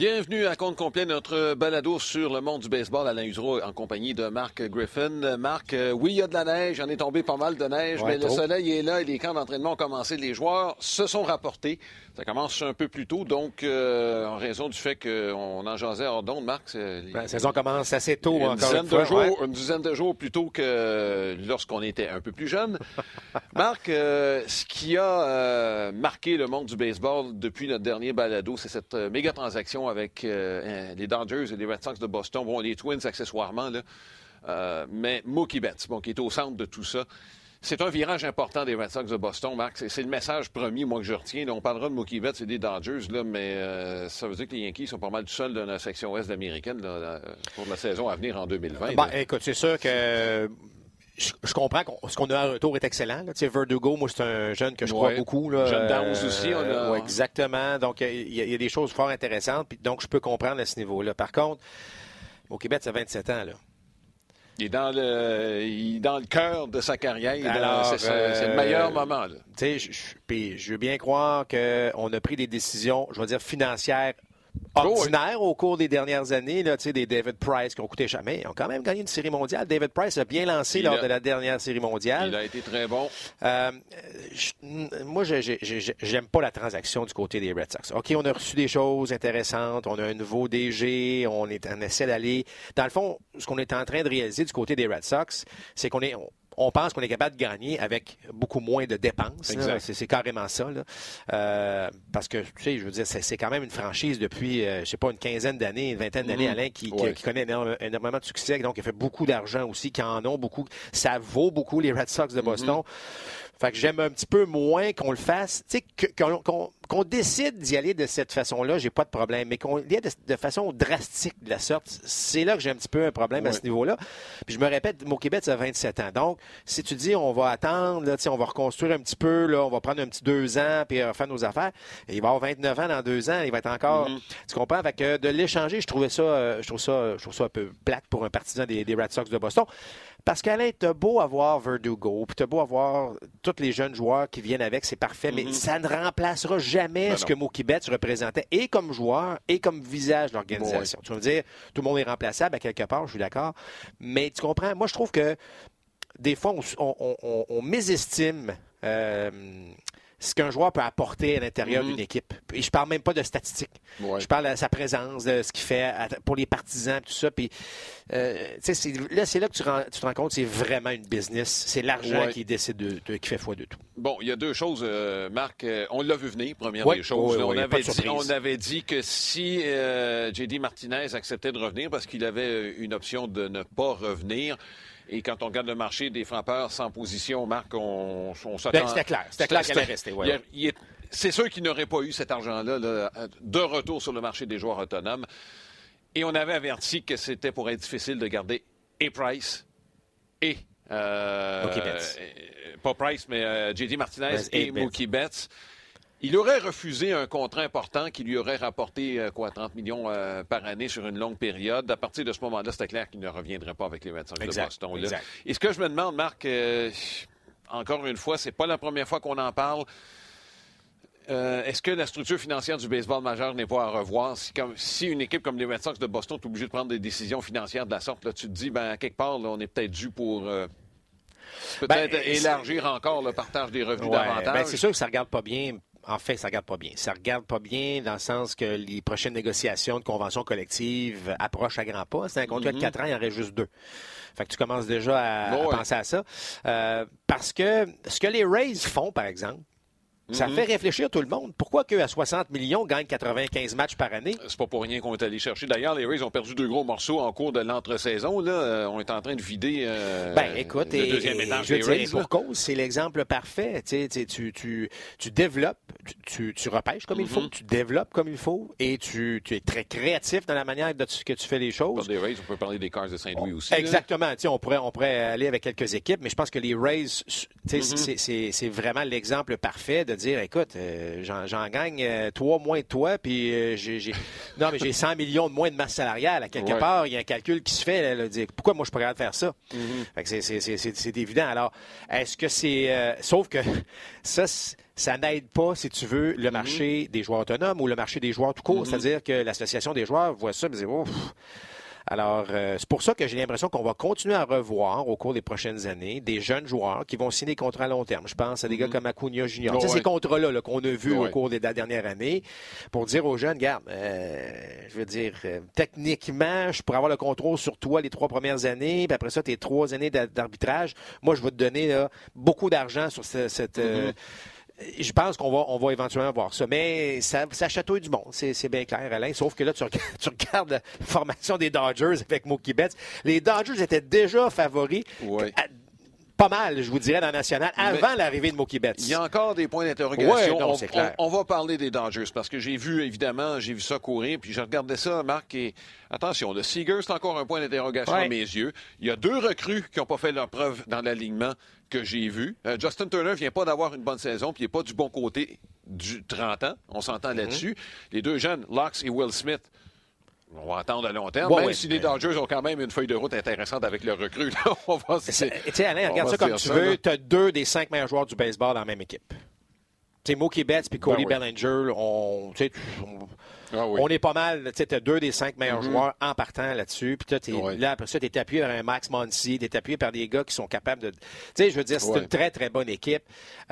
Bienvenue à compte complet notre balado sur le monde du baseball. Alain Usereau en compagnie de Marc Griffin. Marc, euh, oui, il y a de la neige, il en est tombé pas mal de neige, Ouais, mais le soleil est là et les camps d'entraînement ont commencé. Les joueurs se sont rapportés. Ça commence un peu plus tôt, donc euh, en raison du fait qu'on en jasait hors d'onde, Marc, c'est Ben, La saison commence assez tôt, une encore dizaine, une fois. de jours, ouais. une dizaine de jours plus tôt que lorsqu'on était un peu plus jeune. Marc, euh, ce qui a euh, marqué le monde du baseball depuis notre dernier balado, c'est cette méga transaction avec euh, euh, les Dodgers et les Red Sox de Boston. Bon, les Twins accessoirement, là. Euh, mais Mookie Betts, bon, qui est au centre de tout ça. C'est un virage important des Red Sox de Boston, Marc. C'est- le message premier, moi, que je retiens. Là, on parlera de Mookie Betts et des Dodgers, là, mais euh, ça veut dire que les Yankees sont pas mal tout seuls dans la section ouest américaine là, pour la saison à venir en 2020. Ben, écoute, c'est sûr que je, je comprends que ce qu'on a à retour est excellent. là. Tu sais, Verdugo, moi, c'est un jeune que je crois Ouais. beaucoup. Là. Jeune Downs aussi, on a- ouais, exactement. Donc, il y, a- il y a des choses fort intéressantes. Puis, donc, je peux comprendre à ce niveau-là. Par contre, au Québec, ça 27 ans. Là. Il est dans le, il est dans le cœur de sa carrière. Dans- Alors, c'est, c'est le meilleur euh, moment. Là. Tu sais, je, je- puis je veux bien croire qu'on a pris des décisions, je vais dire, financières Oui. ordinaires au cours des dernières années. Là, des David Price qui ont coûté jamais. Ils ont quand même gagné une série mondiale. David Price a bien lancé Il lors a- de la dernière série mondiale. Il a été très bon. Euh, je- moi, j'aime pas la transaction du côté des Red Sox. OK, on a reçu des choses intéressantes, on a un nouveau DG, on, est, on essaie d'aller... Dans le fond, ce qu'on est en train de réaliser du côté des Red Sox, c'est qu'on est... On, on pense qu'on est capable de gagner avec beaucoup moins de dépenses. C'est carrément ça. là. Euh, parce que, tu sais, je veux dire, c'est quand même une franchise depuis, euh, je sais pas, une quinzaine d'années, une vingtaine d'années, Mhm. Alain, qui, qui- Ouais. qui connaît énorme- énormément de succès, donc il fait beaucoup d'argent aussi, qui en ont beaucoup. Ça vaut beaucoup les Red Sox de Boston. Fait que j'aime un petit peu moins qu'on le fasse. Tu sais, que- qu'on qu'on- qu'on décide d'y aller de cette façon-là, j'ai pas de problème. Mais qu'on y aille de, de façon drastique de la sorte, c'est là que j'ai un petit peu un problème à ce niveau-là. Puis je me répète, mon Québec, ça a 27 ans. Donc, si tu dis on va attendre, là, on va reconstruire un petit peu, là, on va prendre un petit deux ans, puis euh, faire nos affaires, et il va avoir 29 ans dans deux ans, il va être encore. Tu comprends? Fait que de l'échanger, je trouvais ça, euh, je trouve ça, je trouve ça un peu plate pour un partisan des, des Red Sox de Boston. Parce qu'Alain, t'as beau avoir Verdugo, puis t'as beau avoir tous les jeunes joueurs qui viennent avec, c'est parfait, mais ça ne remplacera jamais Ben ce que Mookie Betts représentait, et comme joueur, et comme visage de l'organisation. Tu vas me dire, tout le monde est remplaçable à quelque part, je suis d'accord, mais tu comprends, moi je trouve que des fois, on, on- on- on mésestime euh, ce qu'un joueur peut apporter à l'intérieur Mhm. d'une équipe. Et je parle même pas de statistiques. Ouais. Je parle de sa présence, de ce qu'il fait pour les partisans, tout ça. Puis, euh, là, c'est là que tu, rends- tu te rends compte, c'est vraiment une business. C'est l'argent Ouais. qui décide de, de- qui fait foi de tout. Bon, il y a deux choses, euh, Marc. Euh, on l'a vu venir, première Oui, des choses. avait dit, on avait dit que si euh, J.D. Martinez acceptait de revenir parce qu'il avait euh, une option de ne pas revenir, et quand on regarde le marché des frappeurs sans position, Marc, on, on s'attend... Ben, c'était clair. C'était clair qu'elle allait rester, ouais, il il C'est sûr qu'il n'aurait pas eu cet argent-là là, de retour sur le marché des joueurs autonomes. Et on avait averti que c'était pour être difficile de garder et Price et. euh, Mookie Betts. euh, pas Price, mais euh, J.D. Martinez et, Betts. Mookie Betts. Il aurait refusé un contrat important qui lui aurait rapporté euh, quoi, 30 millions euh, par année sur une longue période. À partir de ce moment-là, c'était clair qu'il ne reviendrait pas avec les Red Sox de Exact, Boston. là. exact. Et ce que je me demande, Marc, euh, encore une fois, c'est pas la première fois qu'on en parle. Euh, Est-ce que la structure financière du baseball majeur n'est pas à revoir? Si, comme- si une équipe comme les Red Sox de Boston est obligée de prendre des décisions financières de la sorte, là, tu te dis, ben, à quelque part, là, on est peut-être dû pour peut-être Ben, élargir encore le partage des revenus Ouais, davantage. ben, c'est sûr que ça regarde pas bien. En fait, ça regarde pas bien. Ça regarde pas bien dans le sens que les prochaines négociations de convention collective approchent à grands pas. C'est un contrat de 4 ans, il y en reste juste deux. Fait que tu commences déjà à, à Ouais. penser à ça. Euh, parce que ce que les Rays font, par exemple, ça fait réfléchir tout le monde. Pourquoi qu'eux, à 60 millions, gagnent 95 matchs par année? C'est pas pour rien qu'on est allé chercher. D'ailleurs, les Rays ont perdu deux gros morceaux en cours de l'entre-saison. Là, Euh, on est en train de vider euh, Ben, écoute, le et, deuxième et étage je des Rays. pour cause, c'est l'exemple parfait. Tu, développes, tu, tu, repêches comme il faut, Mm-hmm. tu développes comme il faut, et tu, tu es très créatif dans la manière que tu fais les Pour choses. des Rays, on peut parler des Cars de Saint-Louis aussi. Exactement. On pourrait, on pourrait aller avec quelques équipes, mais je pense que les Rays, c'est c'est vraiment l'exemple parfait de dire, écoute, j'en gagne trois moins de toi, puis j'ai non, mais j'ai 100 millions de moins de masse salariale. À quelque part, il y a un calcul qui se fait. Là, dire, pourquoi moi je pourrais faire ça? Mm-hmm. C'est évident. Alors, est-ce que c'est... sauf que ça, ça n'aide pas, si tu veux, le mm-hmm. marché des joueurs autonomes ou le marché des joueurs tout court. Mm-hmm. C'est-à-dire que l'association des joueurs voit ça et dit, ouf, alors, euh, c'est pour ça que j'ai l'impression qu'on va continuer à revoir au cours des prochaines années des jeunes joueurs qui vont signer des contrats à long terme. Je pense à des gars mm-hmm. comme Acuna Junior. Oh, ces contrats-là qu'on a vus au cours des, dernières années pour dire aux jeunes, regarde, euh, je veux dire, euh, techniquement, je pourrais avoir le contrôle sur toi les trois premières années, puis après ça, tes trois années d'arbitrage. Moi, je vais te donner beaucoup d'argent sur cette... Mm-hmm je pense qu'on va, on va éventuellement voir ça. Mais ça, ça chatouille du monde, c'est bien clair, Alain. Sauf que là, tu regardes, la formation des Dodgers avec Mookie Betts. Les Dodgers étaient déjà favoris. Pas mal, je vous dirais, dans la nationale, avant l'arrivée de Mookie Betts. Il y a encore des points d'interrogation. on, va parler des Dodgers parce que j'ai vu, évidemment, j'ai vu ça courir, puis je regardais ça, Marc, et attention, le Seager, c'est encore un point d'interrogation à mes yeux. Il y a deux recrues qui n'ont pas fait leur preuve dans l'alignement que j'ai vu. Euh, Justin Turner vient pas d'avoir une bonne saison, puis il n'est pas du bon côté du 30 ans. On s'entend mhm. là-dessus. Les deux jeunes, Locks et Will Smith, on va attendre à long terme, même si les Dodgers ont quand même une feuille de route intéressante avec le recrue. on va Tu sais, Alain, regarde ça comme tu veux. Tu as deux des cinq meilleurs joueurs du baseball dans la même équipe. Tu sais, Mookie Betts puis Cody ben Bellinger, on, ah on est pas mal. Tu sais, deux des cinq meilleurs mm-hmm. joueurs en partant là-dessus. Puis là, là, après ça, tu es appuyé par un Max Monsi, tu es appuyé par des gars qui sont capables de. Tu sais, je veux dire, c'est une très, très bonne équipe.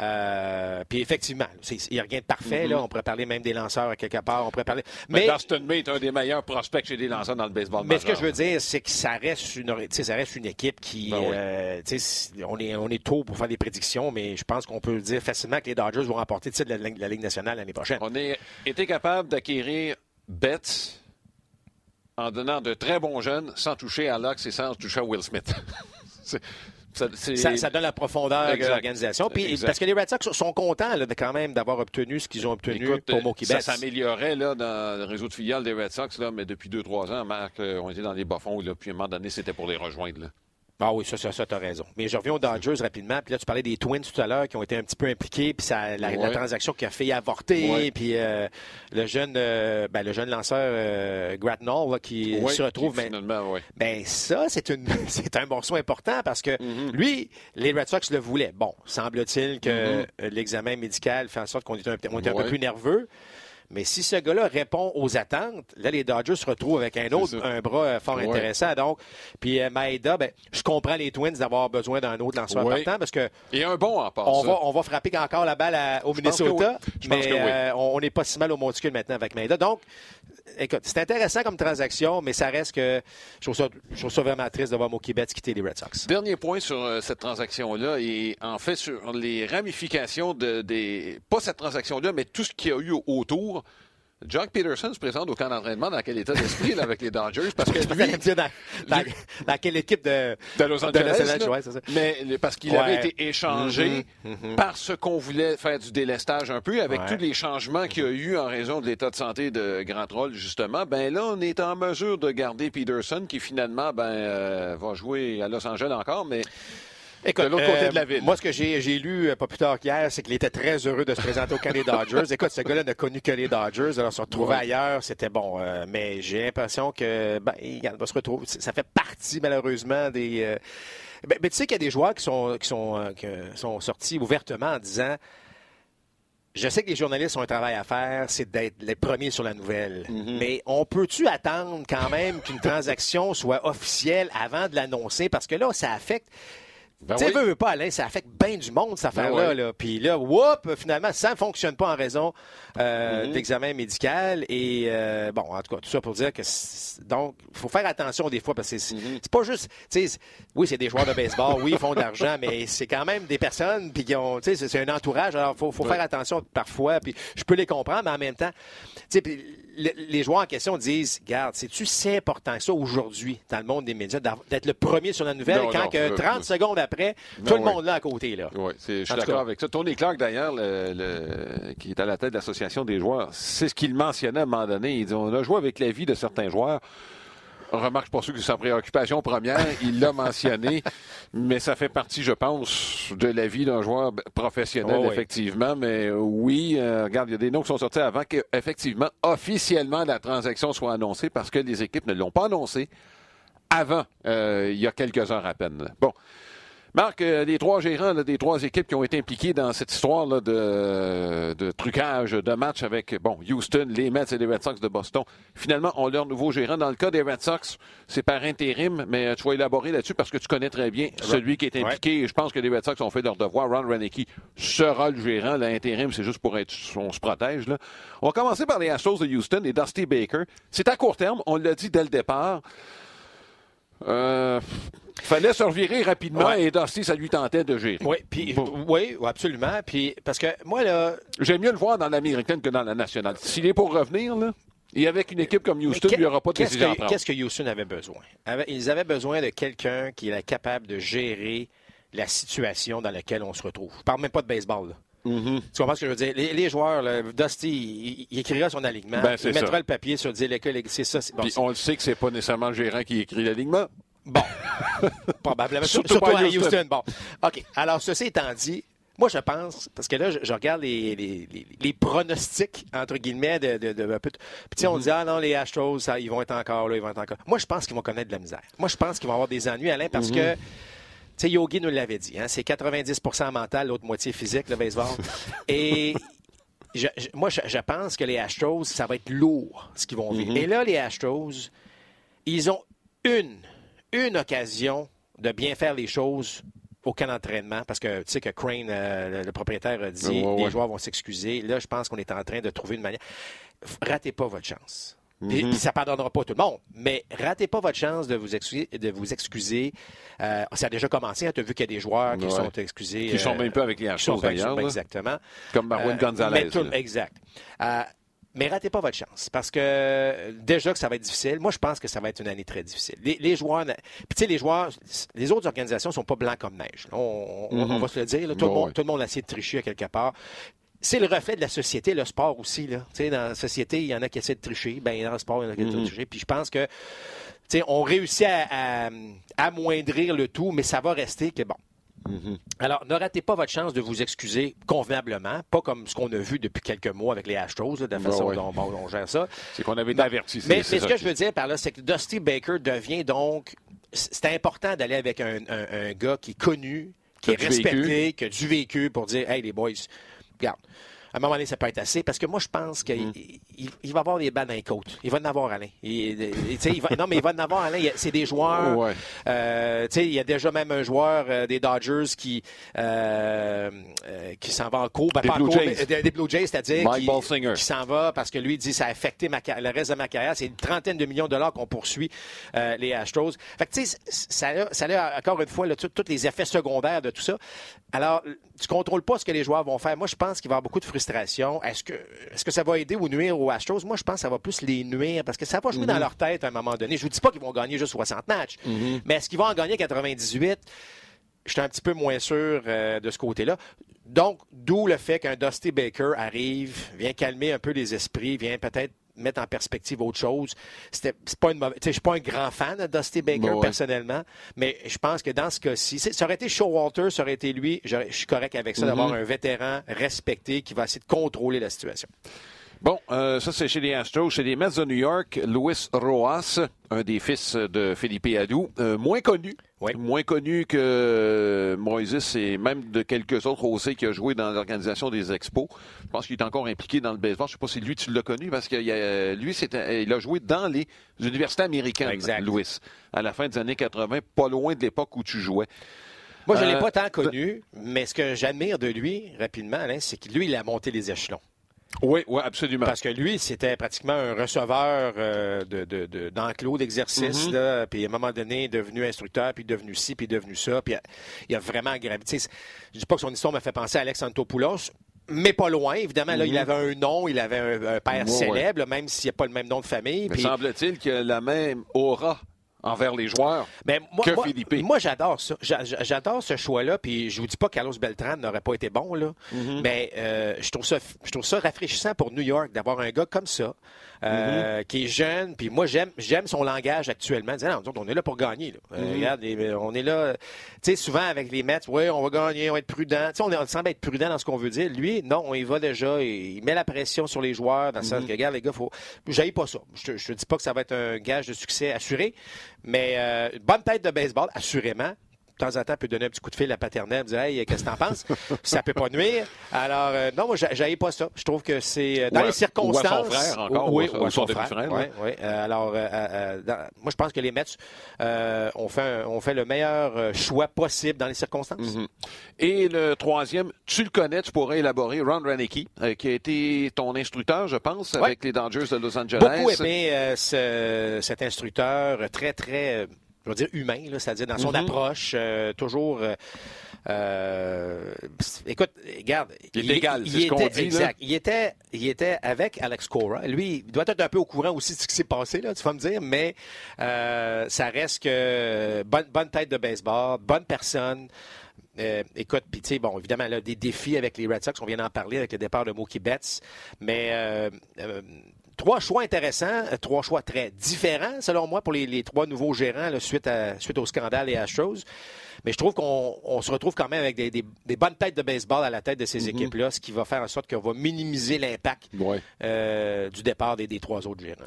Euh, puis effectivement, il n'y a rien de parfait. là. Mm-hmm. On pourrait parler même des lanceurs à quelque part. On pourrait parler. Mais, mais Dustin May est un des meilleurs prospects chez des lanceurs dans le baseball. Mais ce que je veux dire, c'est que ça reste une, ça reste une équipe qui. Ben euh, on, est, on est tôt pour faire des prédictions, mais je pense qu'on peut dire facilement que les Dodgers vont remporter la, la Ligue nationale l'année prochaine. On a été capable d'acquérir Betts en donnant de très bons jeunes sans toucher à Lux et sans toucher à Will Smith. ça, donne la profondeur de l'organisation. Parce que les Red Sox sont contents quand même d'avoir obtenu ce qu'ils ont obtenu pour Mookie Betts. Ça s'améliorait dans le réseau de filiales des Red Sox, là, mais depuis deux, trois ans, Marc, euh, on était dans les bas-fonds. Puis à un moment donné, c'était pour les rejoindre. Ah oui, ça, ça, ça t'as raison. Mais je reviens aux Dodgers rapidement. Puis là, tu parlais des Twins tout à l'heure qui ont été un petit peu impliqués, puis ça, la, transaction qui a fait avorter, puis euh, le jeune, euh, ben, le jeune lanceur euh, Gratnall qui se retrouve. Qui, finalement, ben ça, c'est une, c'est un morceau important parce que mm-hmm. lui, les Red Sox le voulaient. Bon, semble-t-il que mm-hmm. l'examen médical fait en sorte qu'on était un, on était un peu plus nerveux. Mais si ce gars-là répond aux attentes, là, les Dodgers se retrouvent avec un autre, un bras euh, fort intéressant. Donc, puis euh, Maeda, ben, je comprends les Twins d'avoir besoin d'un autre lanceur partant parce que. Et un bon en on va, on va frapper encore la balle au Minnesota. mais euh, on n'est pas si mal au monticule maintenant avec Maeda. Donc, écoute, c'est intéressant comme transaction, mais ça reste que je trouve ça, vraiment triste de voir Mookie Betts quitter les Red Sox. Dernier point sur euh, cette transaction-là, et en fait sur les ramifications de, des. Pas cette transaction-là, mais tout ce qu'il y a eu autour. Jock Peterson se présente au camp d'entraînement dans quel état d'esprit avec les Dodgers? Parce que lui, dans, dans, quelle équipe de, de Los Angeles, mais parce qu'il avait été échangé mm-hmm, mm-hmm. parce qu'on voulait faire du délestage un peu avec tous les changements qu'il y a eu en raison de l'état de santé de Grand Troll justement. Ben là, on est en mesure de garder Peterson qui finalement ben euh, va jouer à Los Angeles encore, mais Écoute, de l'autre côté de la euh, ville. Moi, ce que j'ai, lu euh, pas plus tard qu'hier, c'est qu'il était très heureux de se présenter au camp des Dodgers. Écoute, ce gars-là n'a connu que les Dodgers. Alors, se retrouver ailleurs, c'était bon. Euh, mais j'ai l'impression que, ben, il va se retrouver. Ça fait partie, malheureusement, des. Ben, ben, tu sais qu'il y a des joueurs qui sont, qui sont, qui sont sortis ouvertement en disant. Je sais que les journalistes ont un travail à faire, c'est d'être les premiers sur la nouvelle. Mm-hmm. Mais on peut-tu attendre quand même qu'une transaction soit officielle avant de l'annoncer? Parce que là, ça affecte ben tu sais, veux, pas, Alain, ça affecte bien du monde, cette ben affaire-là. Là. Puis là, whoop, finalement, ça ne fonctionne pas en raison euh, mm-hmm. d'examen médical. Et euh, bon, en tout cas, tout ça pour dire que donc, il faut faire attention des fois parce que c'est mm-hmm. pas juste, tu sais, oui, c'est des joueurs de baseball, oui, ils font de l'argent, mais c'est quand même des personnes, puis qui ont, tu sais, c'est un entourage. Alors, il faut, faut faire attention parfois. Puis je peux les comprendre, mais en même temps, tu sais, les joueurs en question disent, garde, c'est-tu si important que ça aujourd'hui dans le monde des médias d'être le premier sur la nouvelle quand que 30 secondes après, tout le monde là à côté. Là. Oui, je suis d'accord avec ça. Tony Clark, d'ailleurs, le, qui est à la tête de l'association des joueurs, c'est ce qu'il mentionnait à un moment donné. Il dit, on a joué avec la vie de certains joueurs. Remarque, je pense que c'est sa préoccupation première. Il l'a mentionné, mais ça fait partie, je pense, de la vie d'un joueur professionnel, Oh oui. effectivement. Mais euh, oui, euh, regarde, il y a des noms qui sont sortis avant qu'effectivement, officiellement, la transaction soit annoncée parce que les équipes ne l'ont pas annoncé avant, euh, il y a quelques heures à peine. Bon. Marc, euh, les trois gérants là, des trois équipes qui ont été impliquées dans cette histoire là, de, de trucage de match avec bon Houston, les Mets et les Red Sox de Boston, finalement ont leur nouveau gérant. Dans le cas des Red Sox, c'est par intérim, mais euh, tu vas élaborer là-dessus parce que tu connais très bien celui qui est impliqué. Je pense que les Red Sox ont fait leur devoir. Ron Rennicki sera le gérant. L'intérim, c'est juste pour être, on se protège. Là. On va commencer par les Astros de Houston et Dusty Baker. C'est à court terme, on l'a dit dès le départ. Euh, fallait se revirer rapidement Ouais. et Dusty, ça lui tentait de gérer. Oui, puis, Bon. oui, absolument. Puis, parce que moi, là, J'aime mieux le voir dans l'américaine que dans la nationale. S'il est pour revenir, là, et avec une équipe comme Houston, il n'y aura pas de décision prendre. qu'est-ce que Houston avait besoin? Ils avaient besoin de quelqu'un qui est capable de gérer la situation dans laquelle on se retrouve. Je parle même pas de baseball. là. Mhm. Tu comprends ce que je veux dire? Les, les joueurs, là, Dusty, il, il écrira son alignement. Ben, il mettra ça. le papier sur dire l'école, c'est ça. Bon, on le sait que c'est pas nécessairement le gérant qui écrit l'alignement. Bon. probablement. Surtout Surtout, pas à Houston. Houston. Bon. OK. Alors, ceci étant dit, moi, je pense, parce que là, je, je regarde les, les- les- les pronostics, entre guillemets, de, de, Puis, tu sais, on dit, ah non, les Astros, ça, ils vont être encore là, ils vont être encore. Moi, je pense qu'ils vont connaître de la misère. Moi, je pense qu'ils vont avoir des ennuis, Alain, parce que. Tu sais, Yogi nous l'avait dit, hein, c'est 90% mental, l'autre moitié physique, le baseball. Et je- je- moi, je, je pense que les Astros, ça va être lourd, ce qu'ils vont vivre. Et là, les Astros, ils ont une, une occasion de bien faire les choses au camp d'entraînement, parce que tu sais que Crane, euh, le, propriétaire, a dit Ouais, ouais. les joueurs vont s'excuser. Là, je pense qu'on est en train de trouver une manière. Ratez pas votre chance. Puis, puis ça pardonnera pas tout le monde, mais ratez pas votre chance de vous excuser. De vous excuser. Euh, ça a déjà commencé. Tu as vu qu'il y a des joueurs qui Ouais. sont excusés. Qui sont euh, même pas avec les sont pas- d'ailleurs. Exactement. Comme Marwin Euh, Gonzalez. tout- exact. Mais ratez pas votre chance parce que euh, déjà que ça va être difficile. Moi, je pense que ça va être une année très difficile. Les, les joueurs, puis tu sais, les joueurs, les autres organisations sont pas blancs comme neige. On, on- on va se le dire. là. tout, le monde, ouais. tout le monde a essayé de tricher à quelque part. C'est le reflet de la société, le sport aussi. Là. Dans la société, il y en a qui essaient de tricher. Ben, dans le sport, il y en a qui essaient de tricher. Puis je pense que on réussit à, à- amoindrir le tout, mais ça va rester que bon. Alors, ne ratez pas votre chance de vous excuser convenablement, pas comme ce qu'on a vu depuis quelques mois avec les Astros, là, de la Ben façon ouais. dont bon, on gère ça. C'est qu'on avait été averti. c'est- Mais, ce que je veux dire par là, c'est que Dusty Baker devient donc. C'est important d'aller avec un, un- un gars qui est connu, qui est vécu. respecté, qui a du vécu pour dire Hey, les boys, regarde. Un moment donné, ça peut être assez parce que moi, je pense qu'il Mm. il, il va avoir des balles dans les côtes. Il va en avoir, Alain. Il, il- va- non, mais il va en avoir, Alain. C'est des joueurs. Ouais. Euh, il y a déjà même un joueur euh, des Dodgers qui, euh, euh, qui s'en va en cours. Ben, Des Blue cours, Jays. mais des, des Blue Jays, c'est-à-dire qui, qui s'en va parce que lui il dit ça a affecté ma le reste de ma carrière. C'est une trentaine de millions de dollars qu'on poursuit les Astros. Fait que, tu sais, c- ça a, ça a encore une fois là, tous les effets secondaires de tout ça. Alors, tu contrôles pas ce que les joueurs vont faire. Moi, je pense qu'il va y avoir beaucoup de frustration. Est-ce que, est-ce que ça va aider ou nuire aux Astros? Moi, je pense que ça va plus les nuire parce que ça va jouer dans leur tête à un moment donné. Je vous dis pas qu'ils vont gagner juste 60 matchs, mais est-ce qu'ils vont en gagner 98? Je suis un petit peu moins sûr euh, de ce côté-là. Donc, d'où le fait qu'un Dusty Baker arrive, vient calmer un peu les esprits, vient peut-être mettre en perspective autre chose. C'était, c'est pas une mauvaise, je suis pas un grand fan de Dusty Baker Bon, ouais. personnellement, mais je pense que dans ce cas-ci, ça aurait été Showalter, ça aurait été lui, je suis correct avec ça, d'avoir un vétéran respecté qui va essayer de contrôler la situation. Bon, euh, ça c'est chez les Astros. Chez les Mets de New York, Luis Rojas, un des fils de Felipe Adou, euh, moins connu. Oui. Moins connu que Moises et même de quelques autres aussi qui a joué dans l'organisation des expos. Je pense qu'il est encore impliqué dans le baseball. Je sais pas si lui tu l'as connu parce que lui, c'était, il a joué dans les universités américaines, Exact. Louis, à la fin des années 80, pas loin de l'époque où tu jouais. Moi, je ne l'ai Euh, pas tant connu, mais ce que j'admire de lui, rapidement, c'est que lui, il a monté les échelons. Oui, oui, absolument. Parce que lui, c'était pratiquement un receveur euh, de, de, de- d'enclos d'exercice. Mhm. là. Puis à un moment donné, il est devenu instructeur, puis devenu ci, puis devenu ça. Puis il a, vraiment gravité. Je dis pas que son histoire m'a fait penser à Alex Antopoulos, mais pas loin. Évidemment, là, il avait un nom, il avait un, un père. Ouais, célèbre, même s'il n'y a pas le même nom de famille. Puis, semble-t-il que la même aura envers les joueurs Mais moi, que moi, Philippe. moi, j'adore ça. J'a- j'a- J'adore ce choix-là. Puis je vous dis pas que Carlos Beltran n'aurait pas été bon, là. Mm-hmm. Mais euh, je, trouve ça, je trouve ça rafraîchissant pour New York d'avoir un gars comme ça, euh, Mm-hmm. qui est jeune. Puis moi, j'aime j'aime son langage actuellement. Disant, non, on est là pour gagner. là. Euh, Mm-hmm. regarde, on est là. Tu sais, souvent avec les Mets, oui, on va gagner, on va être prudent. Tu sais, on, semble être prudent dans ce qu'on veut dire. Lui, non, on y va déjà. Il, met la pression sur les joueurs dans le sens que, regarde, les gars, faut. J'aille pas ça. Je te, je te dis pas que ça va être un gage de succès assuré, mais euh, une bonne tête de baseball, assurément. De temps en temps, peut donner un petit coup de fil à paternelle, dire Hey, qu'est-ce que t'en penses? ça peut pas nuire. Alors, euh, non, moi, j'a- j'haïs pas ça. Je trouve que c'est euh, dans les circonstances. ou à son frère encore, oui, ou ou à ou son son frère. oui, ouais. oui. Euh, alors, euh, dans- moi, je pense que les Mets euh, ont, fait un- ont fait le meilleur choix possible dans les circonstances. Mhm. Et le troisième, tu le connais, tu pourrais élaborer, Ron Rannicki, euh, qui a été ton instructeur, je pense, Ouais. avec les Dodgers de Los Angeles. Beaucoup aimé ce- cet instructeur très, très, je veux dire, humain, c'est-à-dire dans son Mhm. approche, euh, toujours. euh, euh, écoute, regarde. Il est égal, c'est ce qu'on dit, là. Exact. Il était, il était avec Alex Cora. Lui, il doit être un peu au courant aussi de ce qui s'est passé, là, tu vas me dire, mais euh, ça reste que bonne, bonne tête de baseball, bonne personne. Euh, écoute, puis tu sais, bon, évidemment, là, des défis avec les Red Sox, on vient d'en parler avec le départ de Mookie Betts, mais euh, trois choix intéressants, euh, trois choix très différents, selon moi, pour les, les trois nouveaux gérants là, suite, à, suite au scandale et Astros. Mais je trouve qu'on on se retrouve quand même avec des, des- des bonnes têtes de baseball à la tête de ces équipes-là, ce qui va faire en sorte qu'on va minimiser l'impact Ouais. euh, du départ des, des trois autres gérants.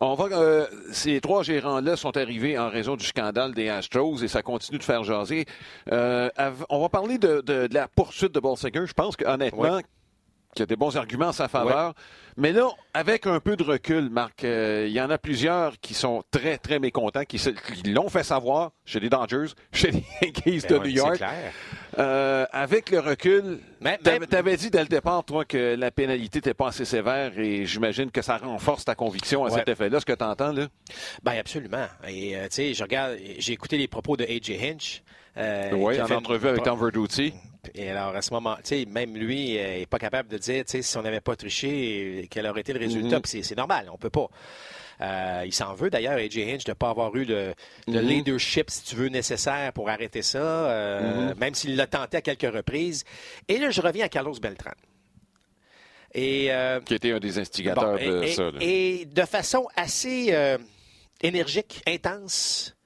On va, euh, ces trois gérants-là sont arrivés en raison du scandale des Astros et ça continue de faire jaser. Euh, on va parler de, de- de la poursuite de Bolsinger. Je pense qu'honnêtement, Ouais. Qu'il y a des bons arguments en sa faveur. Mais là, avec un peu de recul, Marc, euh, il y en a plusieurs qui sont très, très mécontents, qui, qui l'ont fait savoir chez les Dodgers, chez les Yankees de Ben New York. Clair. Euh, avec le recul, Mais- t'avais mais- t'avais dit dès le départ, toi, que la pénalité n'était pas assez sévère et j'imagine que ça renforce ta conviction à Ouais. cet effet-là, ce que tu entends, là? Ben absolument. Et euh, tu sais, je regarde, j'ai écouté les propos de AJ Hinch. Euh, oui, en fait entrevue avec Tom Verducci. Et alors, à ce moment, tu sais, même lui euh, est pas capable de dire, tu sais, si on n'avait pas triché, euh, quel aurait été le résultat. Mhm. C'est- normal, on peut pas. Euh, il s'en veut d'ailleurs, AJ Hinch, de ne pas avoir eu le, le Mhm. leadership, si tu veux, nécessaire pour arrêter ça, euh, Mhm. même s'il l'a tenté à quelques reprises. Et là, je reviens à Carlos Beltran. Et euh, qui était un des instigateurs Bon, de et, ça. et- là. et de façon assez euh, énergique, intense.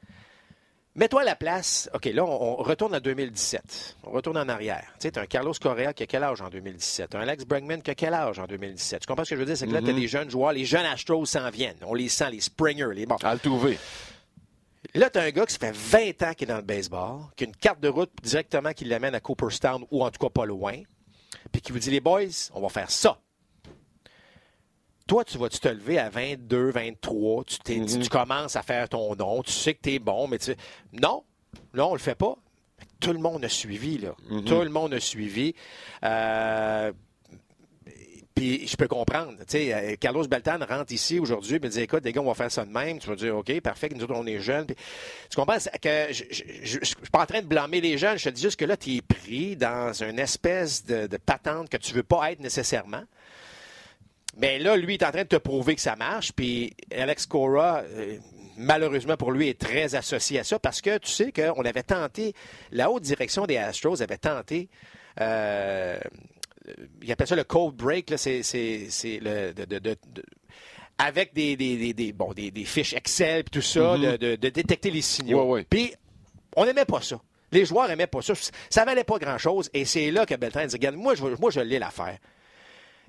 Mets-toi à la place. OK, là, on, on retourne à 2017. On retourne en arrière. Tu sais, tu as un Carlos Correa qui a quel âge en 2017? Un Alex Bregman qui a quel âge en 2017? Tu comprends ce que je veux dire? C'est que là, tu as Mhm. des jeunes joueurs. Les jeunes Astros s'en viennent. On les sent, les Springer, les bon. Altuve. Là, tu as un gars qui fait 20 ans qu'il est dans le baseball, qui a une carte de route directement qui l'amène à Cooperstown ou en tout cas pas loin, puis qui vous dit les boys, on va faire ça. Toi, tu vas-tu te lever à 22, 23, tu, t'es- Mhm. tu commences à faire ton nom, tu sais que tu es bon, mais tu Non, là, on le fait pas. Tout le monde a suivi, là. Mhm. Tout le monde a suivi. Euh, puis je peux comprendre. Tu sais, euh, Carlos Beltan rentre ici aujourd'hui et me dit Écoute, les gars, on va faire ça de même. Tu vas dire OK, parfait, nous autres, on est jeunes. Puis, tu comprends que je ne suis pas en train de blâmer les jeunes. Je te dis juste que là, tu es pris dans une espèce de, de patente que tu veux pas être nécessairement. Mais là, lui, il est en train de te prouver que ça marche. Puis Alex Cora, euh, malheureusement pour lui, est très associé à ça parce que tu sais qu'on avait tenté, la haute direction des Astros avait tenté. Euh, il appelle ça le code break, là, c'est, c'est, c'est le, de, de- de- avec des, des, des, des- bon, des, des fiches Excel et tout ça, Mhm. de, détecter les signaux. Ouais, ouais. Puis, on n'aimait pas ça. Les joueurs n'aimaient pas ça. Ça valait pas grand-chose. Et c'est là que Beltran dit, regarde, moi, je, moi, je l'ai l'affaire.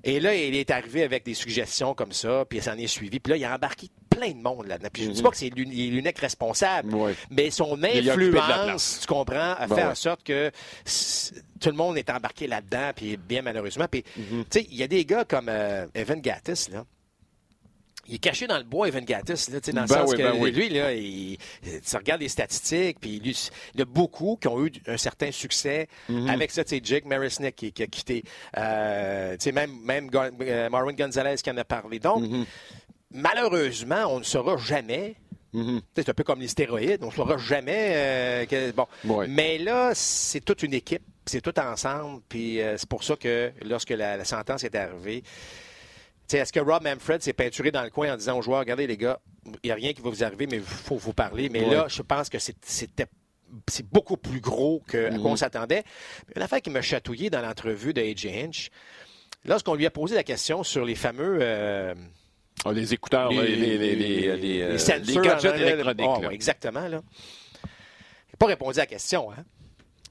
Et là, il est arrivé avec des suggestions comme ça, puis il s'en est suivi. Puis là, il a embarqué plein de monde là-dedans. Puis je ne dis Mhm. pas que c'est l'unique responsable, mais son influence, tu comprends, a Ben fait ouais. en sorte que tout le monde est embarqué là-dedans, puis bien malheureusement. Puis, Mhm. tu sais, il y a des gars comme euh, Evan Gattis, là. Il est caché dans le bois, Evan Gattis, là, dans le Ben sens oui, que ben oui. lui, là, il, tu regardes les statistiques, puis lui, il y a beaucoup qui ont eu un certain succès Mhm. avec ça. Tu sais, Jake Marisnick qui, qui a quitté, euh, tu sais, même, même Gon- euh, Marwin Gonzalez qui en a parlé. Donc, Mhm. malheureusement, on ne saura jamais. Mhm. Sais, C'est un peu comme les stéroïdes, on ne saura jamais. euh, que- bon. Mais là, c'est toute une équipe, c'est tout ensemble. Puis c'est pour ça que lorsque la, la sentence est arrivée, Est-ce que Rob Manfred s'est peinturé dans le coin en disant aux joueurs, regardez les gars, il n'y a rien qui va vous arriver, mais il faut vous parler. Mais là, je pense que c'était c'est beaucoup plus gros que quoi on mhm. s'attendait. Une affaire qui m'a chatouillé dans l'entrevue de AJ Hinch, lorsqu'on lui a posé la question sur les fameux... Euh, ah, les écouteurs, les, les, les, les, gadgets électroniques. exactement. Là. Il n'a pas répondu à la question. Hein?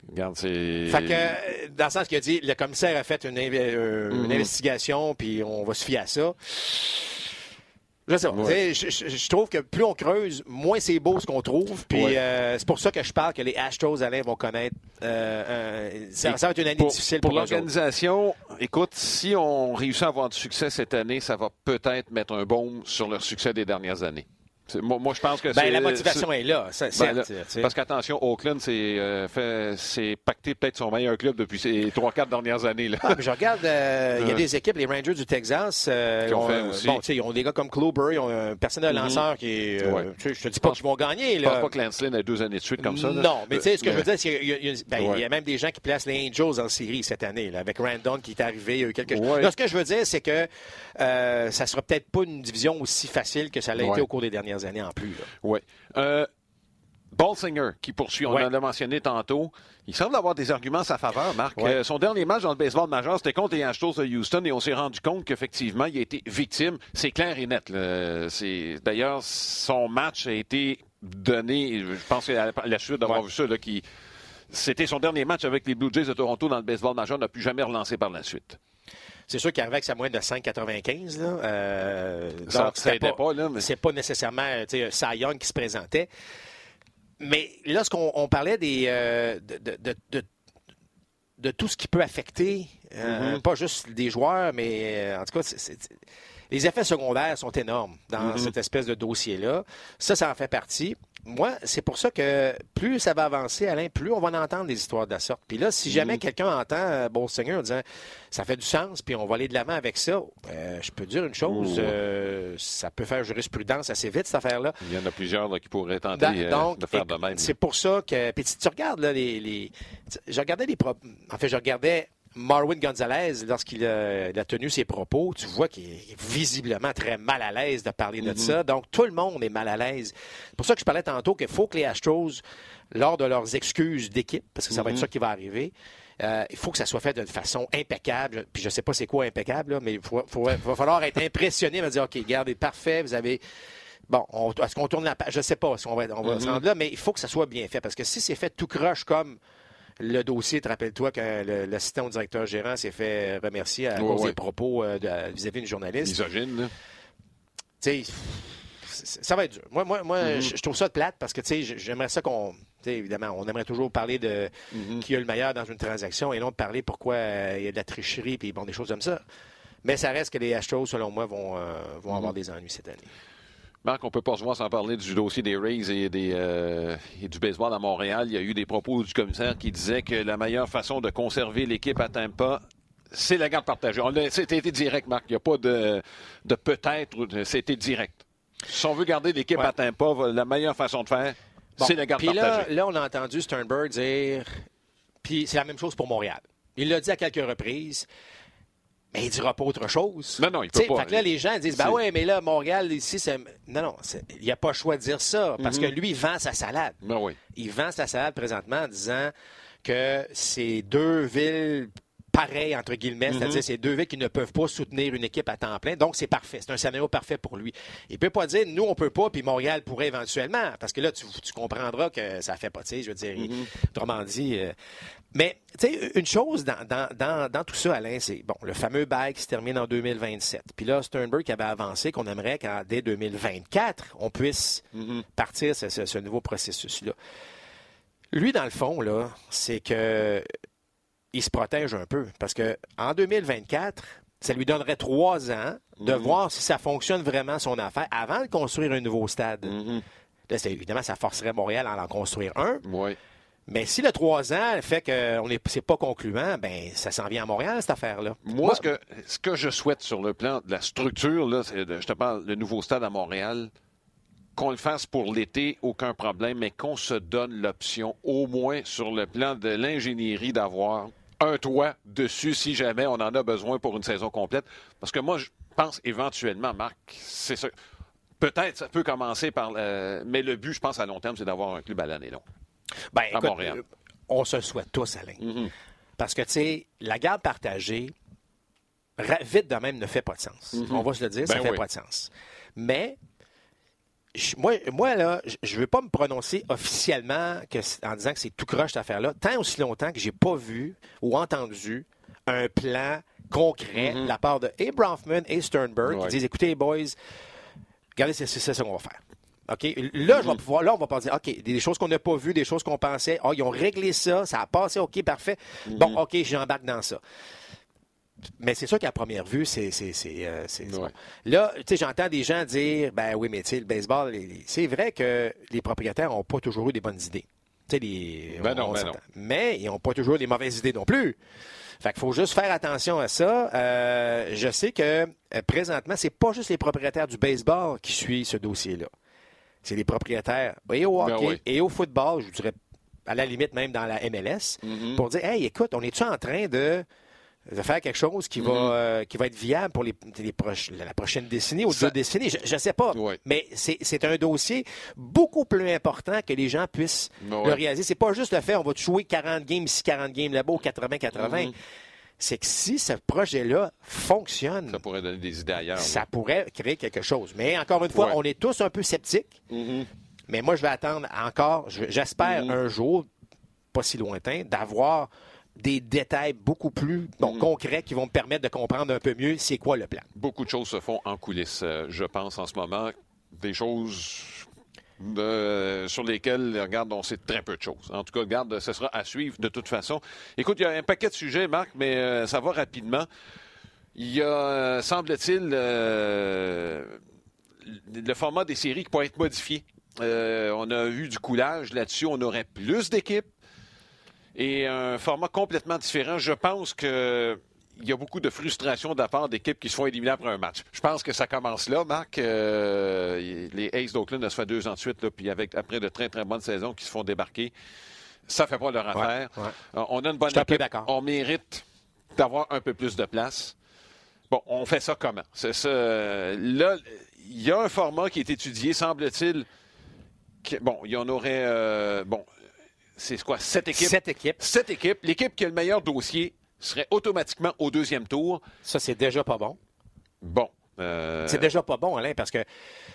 Regarde, c'est. Fait que, dans le sens qu'il a dit, le commissaire a fait une, euh, une mhm. investigation, puis on va se fier à ça. Je, sais je, trouve que plus on creuse, moins c'est beau ce qu'on trouve. Puis euh, c'est pour ça que je parle que les Astros, Alain, vont connaître. Euh, ça, va être une année difficile pour, pour l'organisation. Écoute, si on réussit à avoir du succès cette année, ça va peut-être mettre un baume sur leur succès des dernières années. Moi, je pense que ben, la motivation est, là. Ben, parce qu'attention, Oakland, c'est euh, pacté peut-être son meilleur club depuis ces trois, quatre dernières années. Là. Ah, je regarde, euh, il y a des équipes, les Rangers du Texas, euh, qui ont, fait aussi. Bon, ils ont des gars comme Kluber, ils ont un personnel mm-hmm. lanceur qui est. Je te dis pas qu'ils vont gagner. Là. Je pense pas que Lance Lynn a deux années de suite comme ça. Non, mais tu sais, ce que je veux dire, c'est qu'il y, ben, y, a même des gens qui placent les Angels en série cette année, là, avec Randon qui est arrivé. Il y a eu quelque chose. Ce que je veux dire, c'est que ça sera peut-être pas une division aussi facile que ça l'a été au cours des dernières années en plus. Oui. Euh, Balsinger, qui poursuit, on l'a mentionné tantôt, il semble avoir des arguments à sa faveur, Marc. Euh, son dernier match dans le baseball majeur, c'était contre les Astros de Houston et on s'est rendu compte qu'effectivement, il a été victime. C'est clair et net. D'ailleurs, son match a été donné, je pense à la suite d'avoir vu ça, qui... c'était son dernier match avec les Blue Jays de Toronto dans le baseball majeur, n'a plus jamais relancé par la suite. C'est sûr qu'il arrivait avec sa moyenne de 5,95. Euh, ça c'est pas, pas, là, mais... C'est pas nécessairement Cy Young qui se présentait. Mais lorsqu'on parlait des, euh, de, de, tout ce qui peut affecter, euh, mm-hmm. pas juste des joueurs, mais euh, en tout cas, les effets secondaires sont énormes dans mm-hmm. cette espèce de dossier-là. Ça, ça en fait partie moi, c'est pour ça que plus ça va avancer, Alain, plus on va en entendre des histoires de la sorte. Puis là, si jamais mm. quelqu'un entend euh, Bon Seigneur en disant ça fait du sens, puis on va aller de l'avant avec ça, euh, je peux dire une chose, euh, ça peut faire jurisprudence assez vite, cette affaire-là. Il y en a plusieurs qui pourraient tenter de faire de même. C'est pour ça que. Puis tu regardes là, les, les. Je regardais les. En fait, je regardais Marwin Gonzalez, lorsqu'il a, tenu ses propos, tu vois qu'il est visiblement très mal à l'aise de parler de mhm. ça. Donc, tout le monde est mal à l'aise. C'est pour ça que je parlais tantôt qu'il faut que les Astros, lors de leurs excuses d'équipe, parce que ça va être mhm. ça qui va arriver, euh, il faut que ça soit fait d'une façon impeccable. Puis je ne sais pas c'est quoi impeccable, mais il va falloir être impressionné, va dire, OK, regardez, parfait, vous avez... Bon, est-ce qu'on tourne la page? Je ne sais pas si on va, on va se mhm. rendre là, mais il faut que ça soit bien fait. Parce que si c'est fait tout croche comme le dossier, te rappelles-toi que l'assistant au directeur gérant s'est fait remercier à cause des propos euh, vis-à-vis d'une journaliste. Misogyne, Tu sais, ça va être dur. Moi, moi, moi mm-hmm. je, trouve ça de plate parce que, tu sais, j'aimerais ça qu'on. Évidemment, on aimerait toujours parler de mm-hmm. qui a le meilleur dans une transaction et non de parler pourquoi euh, il y a de la tricherie et bon, des choses comme ça. Mais ça reste que les HTO, selon moi, vont, euh, vont avoir mm-hmm. des ennuis cette année. Marc, on peut pas se voir sans parler du dossier des Rays et, des, euh, du baseball à Montréal. Il y a eu des propos du commissaire qui disait que la meilleure façon de conserver l'équipe à Tampa, c'est la garde partagée. C'était direct, Marc. Il n'y a pas de, de peut-être. C'était direct. Si on veut garder l'équipe à Tampa, la meilleure façon de faire, c'est la garde partagée. Là, on a entendu Sternberg dire. Puis c'est la même chose pour Montréal. Il l'a dit à quelques reprises. Mais il dira pas autre chose. Non, non, il peut pas. Fait que là, les gens disent, ben ouais, mais là, Montréal, ici, c'est. Non, non, il n'y a pas le choix de dire ça. Parce que mhm. lui, il vend sa salade. Ben oui. Il vend sa salade présentement en disant que c'est deux villes pareilles, entre guillemets, mhm. c'est-à-dire c'est deux villes qui ne peuvent pas soutenir une équipe à temps plein. Donc, c'est parfait. C'est un scénario parfait pour lui. Il peut pas dire, nous, on peut pas, puis Montréal pourrait éventuellement. Parce que là, tu, comprendras que ça fait pas, tu sais, je veux dire, mhm. autrement dit. Euh, mais, tu sais, une chose dans, tout ça, Alain, c'est, bon, le fameux bail qui se termine en 2027. Puis là, Sternberg avait avancé qu'on aimerait qu'en dès 2024, on puisse mm-hmm. partir ce, ce, nouveau processus-là. Lui, dans le fond, là, c'est que il se protège un peu. Parce que en 2024, ça lui donnerait trois ans de mm-hmm. voir si ça fonctionne vraiment son affaire avant de construire un nouveau stade. Mm-hmm. Là, évidemment, ça forcerait Montréal à en construire un. Oui. Mais si le trois ans fait que on c'est pas concluant, ben ça s'en vient à Montréal cette affaire-là. Moi, ce que ce que je souhaite sur le plan de la structure là, c'est je te parle le nouveau stade à Montréal, qu'on le fasse pour l'été, aucun problème, mais qu'on se donne l'option au moins sur le plan de l'ingénierie d'avoir un toit dessus si jamais on en a besoin pour une saison complète. Parce que moi, pense éventuellement, Marc, c'est ça. Peut-être ça peut commencer par. mais le but, je pense, à long terme, c'est d'avoir un club à l'année longue. Ben, écoute, euh, on se souhaite tous, Alain. Mm-hmm. Parce que, tu sais, la garde partagée, vite de même, ne fait pas de sens. Mm-hmm. On va se le dire, ça ne ben fait pas de sens. Mais moi, moi, là, je ne veux pas me prononcer officiellement en disant que c'est tout croche cette affaire-là, tant aussi longtemps que j'ai pas vu ou entendu un plan concret mm-hmm. de la part de A. Bronfman et Sternberg qui disent écoutez, boys, regardez, c'est ça qu'on va faire. OK? Là, je vais pouvoir, là, on va pas dire, OK, des choses qu'on n'a pas vues, des choses qu'on pensait, oh, ils ont réglé ça, ça a passé, OK, parfait. Bon, mm-hmm. OK, j'embarque dans ça. Mais c'est sûr qu'à première vue, c'est. Euh, là, tu sais, j'entends des gens dire ben oui, mais tu sais, le baseball, c'est vrai que les propriétaires n'ont pas toujours eu des bonnes idées. Tu sais, les, ben non, ben non. Mais ils n'ont pas toujours des mauvaises idées non plus. Fait qu'il faut juste faire attention à ça. Euh, je sais que euh, présentement, c'est pas juste les propriétaires du baseball qui suivent ce dossier-là c'est les propriétaires et au ben hockey et au football, je dirais à la limite même dans la MLS, mm-hmm. pour dire Hey, écoute, on est-tu en train de, faire quelque chose qui, va, mm-hmm. euh, qui va être viable pour les, la prochaine décennie ou deux décennies? Je ne sais pas. Mais c'est un dossier beaucoup plus important que les gens puissent ben le réaliser. C'est pas juste le fait on va jouer 40 games ici, 40 games là-bas, 80-80 c'est que si ce projet-là fonctionne. Ça pourrait donner des idées ailleurs. Ça pourrait créer quelque chose. Mais encore une fois, on est tous un peu sceptiques. Mm-hmm. Mais moi, je vais attendre encore, j'espère mm-hmm. un jour, pas si lointain, d'avoir des détails beaucoup plus mm-hmm. concrets qui vont me permettre de comprendre un peu mieux c'est quoi le plan. Beaucoup de choses se font en coulisses, euh, je pense, en ce moment. Des choses sur lesquels, regarde, on sait très peu de choses. En tout cas, regarde, ce sera à suivre de toute façon. Écoute, il y a un paquet de sujets, Marc, mais euh, ça va rapidement. Il y a, euh, semble-t-il, euh, le format des séries qui pourrait être modifié. on a vu du coulage là-dessus. On aurait plus d'équipes et un format complètement différent. Je pense que il y a beaucoup de frustration de la part d'équipes qui se font éliminer après un match. Je pense que ça commence là, Marc. Euh, les Aces d'Oakland, ça fait deux ans de suite, là, puis avec, après de très, très bonnes saisons qui se font débarquer. Ça fait pas leur affaire. Euh, on a une bonne équipe. On mérite d'avoir un peu plus de place. Bon, on fait ça comment? C'est ça. Là, il y a un format qui est étudié, semble-t-il. Bon, il y en aurait. Euh, bon, c'est quoi? Sept équipes. Sept équipes. Sept équipes. L'équipe qui a le meilleur dossier serait automatiquement au deuxième tour. Ça, c'est déjà pas bon. Bon. Euh, c'est déjà pas bon, Alain, parce que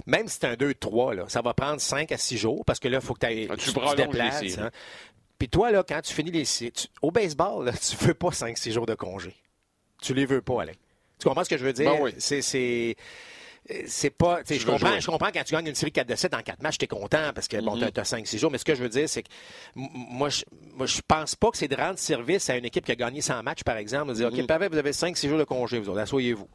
même si c'est un 2-3, ça va prendre 5 à 6 jours, parce que là, il faut que tu, ah, tu, te déplaces. Hein. Puis toi, là, quand tu finis les tu, au baseball, là, tu veux pas 5-6 jours de congé. Tu les veux pas, Alain. Tu comprends ce que je veux dire? Ben oui. C'est c'est pas. Je comprends, je comprends quand tu gagnes une série 4 de 7 en 4 matchs, tu es content parce que bon, mm-hmm. tu as, 5-6 jours. Mais ce que je veux dire, c'est que moi, je, moi, je pense pas que c'est de rendre service à une équipe qui a gagné 100 matchs, par exemple, de dire OK, mm-hmm. vous avez 5-6 jours de congé, vous asseyez-vous.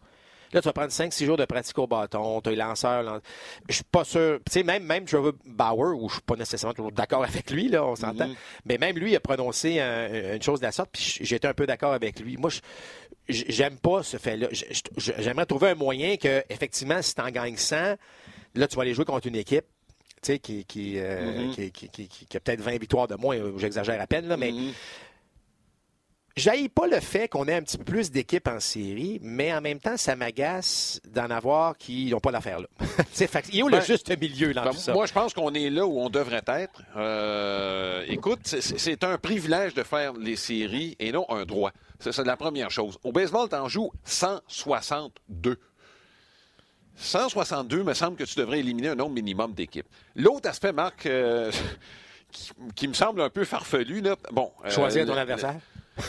Là, tu vas prendre 5-6 jours de pratique au bâton, tu as les lanceurs. Je suis pas sûr. Tu sais, même, même Trevor Bauer, où je suis pas nécessairement toujours d'accord avec lui, là, on s'entend. Mm-hmm. Mais même lui, a prononcé une chose de la sorte, puis j'étais un peu d'accord avec lui. Moi, j'aime pas ce fait-là. J'aimerais trouver un moyen que, effectivement, si tu en gagnes 100, là, tu vas aller jouer contre une équipe qui, qui, euh, mm-hmm. qui, qui, a peut-être 20 victoires de moins, j'exagère à peine, là, mais mm-hmm. J'aille pas le fait qu'on ait un petit peu plus d'équipes en série, mais en même temps, ça m'agace d'en avoir qui n'ont pas d'affaires là. il y a où le ben, juste milieu dans ben, tout ça? Moi, je pense qu'on est là où on devrait être. Euh, écoute, c'est un privilège de faire les séries et non un droit. C'est la première chose. Au baseball, tu en joues 162. 162, me semble que tu devrais éliminer un nombre minimum d'équipes. L'autre aspect, Marc, euh, qui, me semble un peu farfelu, là, bon. Euh, Choisir ton adversaire?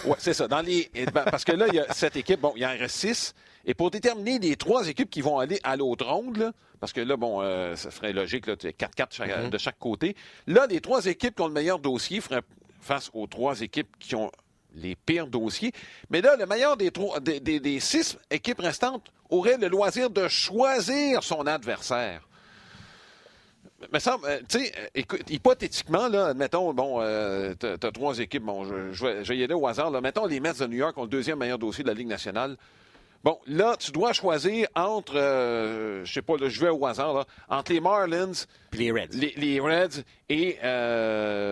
Oui, c'est ça. Dans les, ben, parce que là, il y a cette équipe, bon, il y en reste six. Et pour déterminer les trois équipes qui vont aller à l'autre ronde, parce que là, bon, euh, ça serait logique, là, 4-4 mm-hmm. de chaque côté. Là, les trois équipes qui ont le meilleur dossier feraient face aux trois équipes qui ont les pires dossiers. Mais là, le meilleur des, trois, des, des six équipes restantes aurait le loisir de choisir son adversaire. Mais ça, euh, tu sais, euh, hypothétiquement, là, admettons, bon, euh, tu as, trois équipes, bon, je, je, vais, y aller au hasard, là. Mettons, les Mets de New York ont le deuxième meilleur dossier de la Ligue nationale. Bon, là, tu dois choisir entre, je sais pas, là, je vais au hasard, là, entre les Marlins. les Reds. Les, Reds et,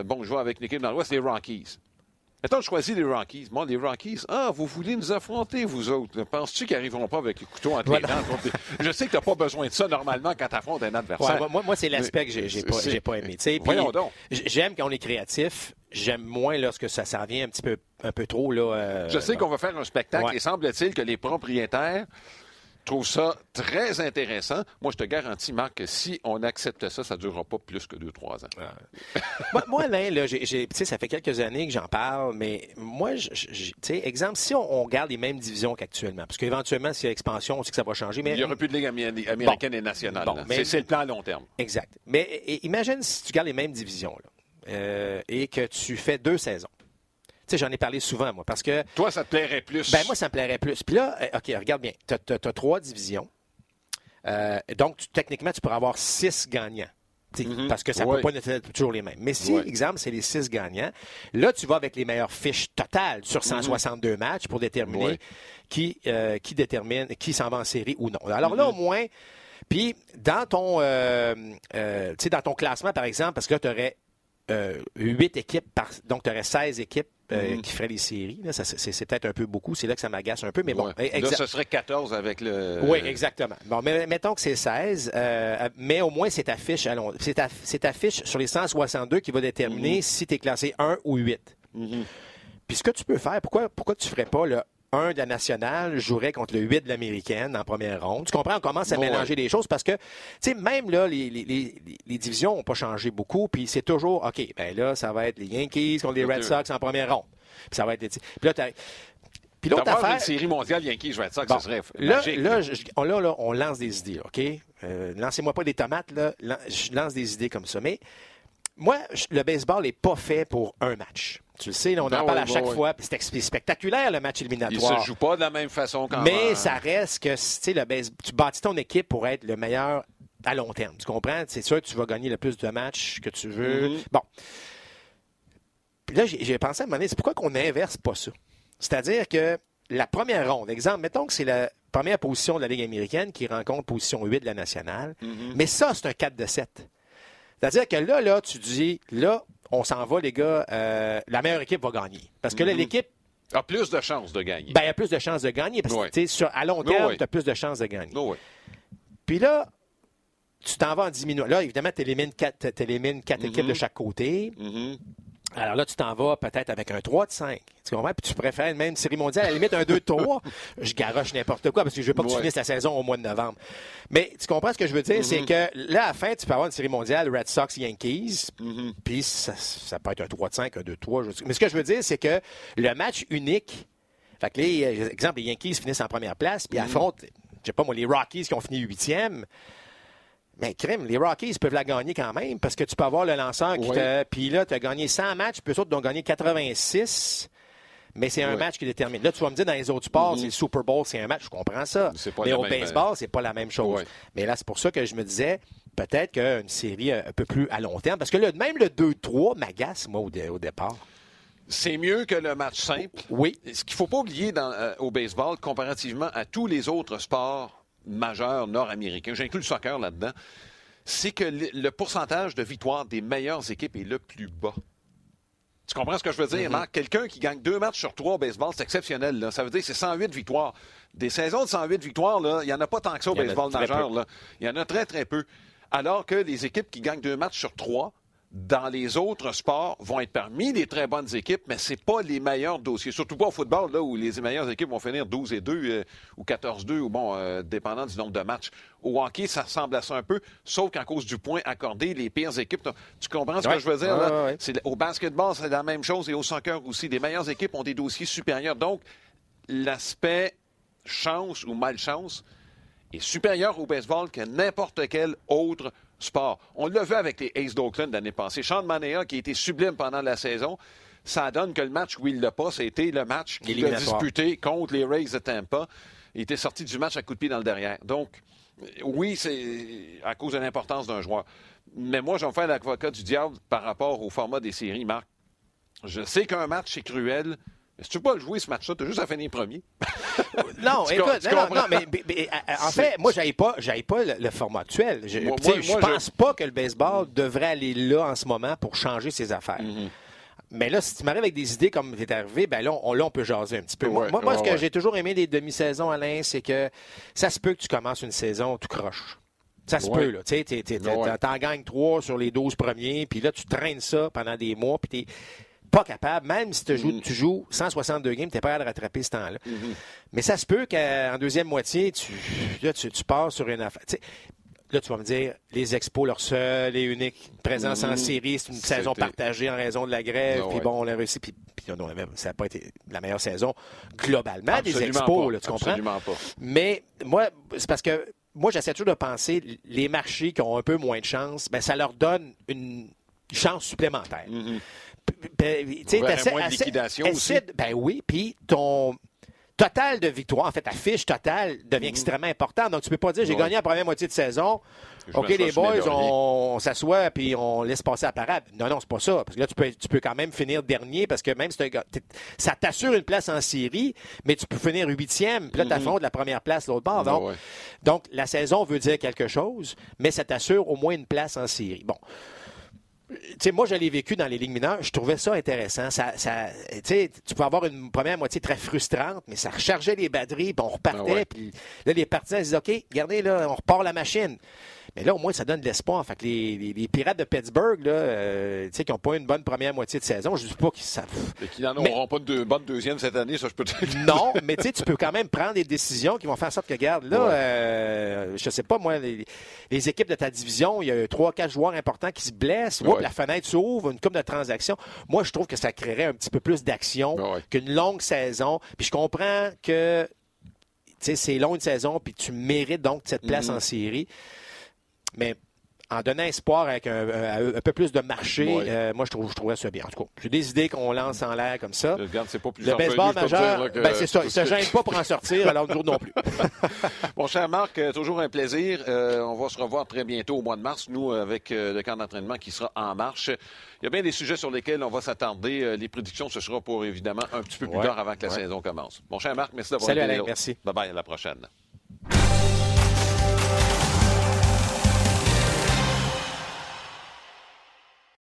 bon, je vais avec une équipe dans l'Ouest, les Rockies. Mettons, je choisis les Rockies. Moi, les Rockies, ah, vous voulez nous affronter, vous autres. Penses-tu qu'ils n'arriveront pas avec le couteau entre les dents? Je sais que tu n'as pas besoin de ça normalement quand tu affrontes un adversaire. Ouais, moi, moi c'est l'aspect que j'ai pas, pas, aimé. Voyons donc. J'aime quand on est créatif. J'aime moins lorsque ça s'en vient un petit peu, un peu trop. Là, euh, je sais qu'on va faire un spectacle et semble-t-il que les propriétaires trouve ça très intéressant. Moi, je te garantis, Marc, que si on accepte ça, ça ne durera pas plus que deux, trois ans. moi, là, là ça fait quelques années que j'en parle, mais moi, exemple, si on, garde les mêmes divisions qu'actuellement, parce qu'éventuellement, s'il y a expansion, on sait que ça va changer. Mais... Il n'y aura plus de Ligue américaine et nationale. c'est le plan à long terme. Exact. Mais imagine si tu gardes les mêmes divisions euh, et que tu fais deux saisons sais, j'en ai parlé souvent, moi, parce que... Toi, ça te plairait plus. Ben moi, ça me plairait plus. Puis là, euh, OK, regarde bien. Tu as, trois divisions. Euh, donc, techniquement, tu pourrais avoir six gagnants. Mm-hmm. Parce que ça ne peut pas être toujours les mêmes. Mais si, exemple, c'est les six gagnants, là, tu vas avec les meilleures fiches totales sur 162 mm-hmm. matchs pour déterminer qui, euh, qui détermine qui s'en va en série ou non. Alors là, mm-hmm. au moins, puis dans ton, dans ton classement, par exemple, parce que là, tu aurais huit équipes, par, donc tu aurais 16 équipes euh, mhm. qui ferait les séries. c'est, peut-être un peu beaucoup. C'est là que ça m'agace un peu. Mais bon, là, ce serait 14 avec le. Oui, exactement. Bon, mais mettons que c'est 16, euh, mais au moins c'est affiche, c'est, affiche sur les 162 qui va déterminer mhm. si tu es classé 1 ou 8. Mhm. Puis ce que tu peux faire, pourquoi, pourquoi tu ne ferais pas le 1 de la nationale jouerait contre le 8 de l'américaine en première ronde. Tu comprends? On commence à mélanger les choses? Parce que, tu sais, même là, les, les, divisions n'ont pas changé beaucoup. Puis c'est toujours, OK, ben là, ça va être les Yankees contre les Red Sox en première ronde. Puis ça va être. Puis là, puis l'autre affaire. une série mondiale Yankees Red Sox, bon, ce serait là, là, là, là, on lance des idées, OK? Euh, lancez-moi pas des tomates, là. Je lance des idées comme ça. Mais moi, le baseball n'est pas fait pour un match. Tu le sais, on en parle à chaque fois. C'est spectaculaire le match éliminatoire. Il se joue pas de la même façon quand Mais ça reste que le tu bâtis ton équipe pour être le meilleur à long terme. Tu comprends? C'est sûr que tu vas gagner le plus de matchs que tu veux. Mm-hmm. Bon. Puis là, j'ai pensé à un moment donné, c'est pourquoi qu'on n'inverse pas ça? C'est-à-dire que la première ronde, exemple, mettons que c'est la première position de la Ligue américaine qui rencontre position 8 de la nationale, mm-hmm. mais ça, c'est un 4 de 7. C'est-à-dire que là, là, tu dis, là, on s'en va, les gars, euh, la meilleure équipe va gagner. Parce que là, mhm. l'équipe a plus de chances de gagner. Ben, il a plus de chances de gagner. Parce que, sur, à long terme, tu as plus de chances de gagner. Puis là, tu t'en vas en 10 minutes. Là, évidemment, tu élimines quatre, quatre équipes de mhm. chaque côté. Mhm. Alors là, tu t'en vas peut-être avec un 3 de 5. Tu comprends? Puis tu préfères même une série mondiale, à la limite un 2 de 3. je garoche n'importe quoi parce que je veux pas que tu finisses la saison au mois de novembre. Mais tu comprends ce que je veux dire? C'est mm-hmm. que là, à la fin, tu peux avoir une série mondiale Red Sox, Yankees. Mm-hmm. Puis ça, peut être un 3 de 5, un 2 de 3. Mais ce que je veux dire, c'est que le match unique, fait que les, exemple, les Yankees finissent en première place, puis mm-hmm. affrontent, je sais pas moi, les Rockies qui ont fini huitième. Mais crime, les Rockies peuvent la gagner quand même parce que tu peux avoir le lanceur qui te. Puis là, tu as gagné 100 matchs, puis eux autres ont gagné 86. Mais c'est un match qui détermine. Là, tu vas me dire, dans les autres sports, mm-hmm. c'est le Super Bowl, c'est un match, je comprends ça. Mais au baseball, c'est pas la même chose. Mais là, c'est pour ça que je me disais, peut-être qu'une série un peu plus à long terme. Parce que là, même le 2-3 m'agace, moi, au, départ. C'est mieux que le match simple. Oui. Ce qu'il ne faut pas oublier dans, euh, au baseball, comparativement à tous les autres sports, majeur nord-américain, j'inclus le soccer là-dedans, c'est que le pourcentage de victoires des meilleures équipes est le plus bas. Tu comprends ce que je veux dire, mm-hmm. Marc? Quelqu'un qui gagne deux matchs sur trois au baseball, c'est exceptionnel. Là. Ça veut dire que c'est 108 victoires. Des saisons de 108 victoires, il n'y en a pas tant que ça au baseball majeur. Là. Il y en a très, très peu. Alors que les équipes qui gagnent deux matchs sur trois dans les autres sports vont être parmi les très bonnes équipes, mais ce pas les meilleurs dossiers. Surtout pas au football, là, où les meilleures équipes vont finir 12 et 2 euh, ou 14-2, ou bon, euh, dépendant du nombre de matchs. Au hockey, ça ressemble à ça un peu, sauf qu'à cause du point accordé, les pires équipes. Tu comprends ce que je veux dire? Là? au basketball, c'est la même chose, et au soccer aussi. Les meilleures équipes ont des dossiers supérieurs. Donc, l'aspect chance ou malchance est supérieur au baseball que n'importe quel autre sport. On l'a vu avec les Aces d'Oakland l'année passée. Sean Manea, qui a été sublime pendant la saison, ça donne que le match où il l'a pas, c'était le match qu'il a disputé contre les Rays de Tampa. Il était sorti du match à coup de pied dans le derrière. Donc, oui, c'est à cause de l'importance d'un joueur. Mais moi, je vais me faire l'avocat du diable par rapport au format des séries, Marc. Je sais qu'un match, c'est cruel, mais si tu veux pas le jouer ce match-là, tu as juste à finir premier. non, écoute, non, non, mais, en fait, moi, j'aille pas, pas le, format actuel. Je, ne pense pas que le baseball devrait aller là en ce moment pour changer ses affaires. Mm-hmm. Mais là, si tu m'arrives avec des idées comme tu es arrivé, ben là on, là, on peut jaser un petit peu. Ouais, moi, moi ouais, ce que ouais. j'ai toujours aimé des demi-saisons, Alain, c'est que ça se peut que tu commences une saison tout croche. Ça se peut, là. Tu sais, t'es- t'es- t'es- t'en gagnes trois sur les 12 premiers, puis là, tu traînes ça pendant des mois, puis t'es pas capable, même si tu joues, Mm. tu joues 162 games, t'es pas capable de rattraper ce temps-là. Mm-hmm. Mais ça se peut qu'en deuxième moitié, tu, là, tu, tu pars sur une affaire. tu Là, tu vas me dire, les expos, leur seul et unique présence en Mhm. série, c'est une saison partagée en raison de la grève. Ah puis bon, on a réussi. Puis, ça n'a pas été la meilleure saison globalement des expos, pas. là, tu comprends? Absolument pas. Mais moi, c'est parce que moi, j'essaie toujours de penser, les marchés qui ont un peu moins de chance, ben, ça leur donne une chance supplémentaire. Moins de liquidation essaie de- Ben oui, puis ton total de victoire, en fait, ta fiche totale devient extrêmement importante. Donc, tu peux pas dire, j'ai. Ouais. gagné la première moitié de saison. Je OK, les boys, on, on s'assoit puis on laisse passer la parade. Non, non, c'est pas ça. Parce que là, tu peux, tu peux quand même finir dernier parce que même si ça t'assure une place en série, mais tu peux finir huitième. Puis là, t'affrontes la première place l'autre bord. Ah Donc, ouais. donc, la saison veut dire quelque chose, mais ça t'assure au moins une place en série. Bon. Moi, je l'ai vécu dans les ligues mineures. Je trouvais ça intéressant. Ça, ça, tu peux avoir une première moitié très frustrante, mais ça rechargeait les batteries, puis on repartait. Ah. Puis là, les partisans ils disaient, OK, regardez, là, on repart la machine. Mais là, au moins, ça donne de l'espoir. Fait que les, les- les Pirates de Pittsburgh, là, euh, tu sais, qui n'ont pas une bonne première moitié de saison, je dis pas qu'ils savent. Et qui n'en auront pas de deux- bonne deuxième cette année, ça, je peux te dire. Non, mais tu sais, tu peux quand même prendre des décisions qui vont faire en sorte que, regarde, là, Ouais. euh, je sais pas, moi, les, les équipes de ta division, il y a trois, quatre joueurs importants qui se blessent. Oups, Ouais. La fenêtre s'ouvre, une coupe de transactions. Moi, je trouve que ça créerait un petit peu plus d'action Ouais. qu'une longue saison. Puis je comprends que, tu sais, c'est long une saison, puis tu mérites donc cette place Mhm. en série. Mais en donnant espoir avec un, un- un peu plus de marché, euh, moi, je, trouve, je trouverais ça bien. En tout cas, j'ai des idées qu'on lance en l'air comme ça. Regarde, c'est pas plus Le baseball majeur, ben c'est ça, il se gêne pas pour en sortir, alors nous non plus. Mon cher Marc, euh, toujours un plaisir. Euh, on va se revoir très bientôt au mois de mars, nous, avec euh, le camp d'entraînement qui sera en marche. Il y a bien des sujets sur lesquels on va s'attarder. Euh, les prédictions, ce sera pour évidemment un petit peu plus tard avant que la ouais. saison commence. Mon cher Marc, merci d'avoir Salut, été là. merci. Bye bye, à la prochaine.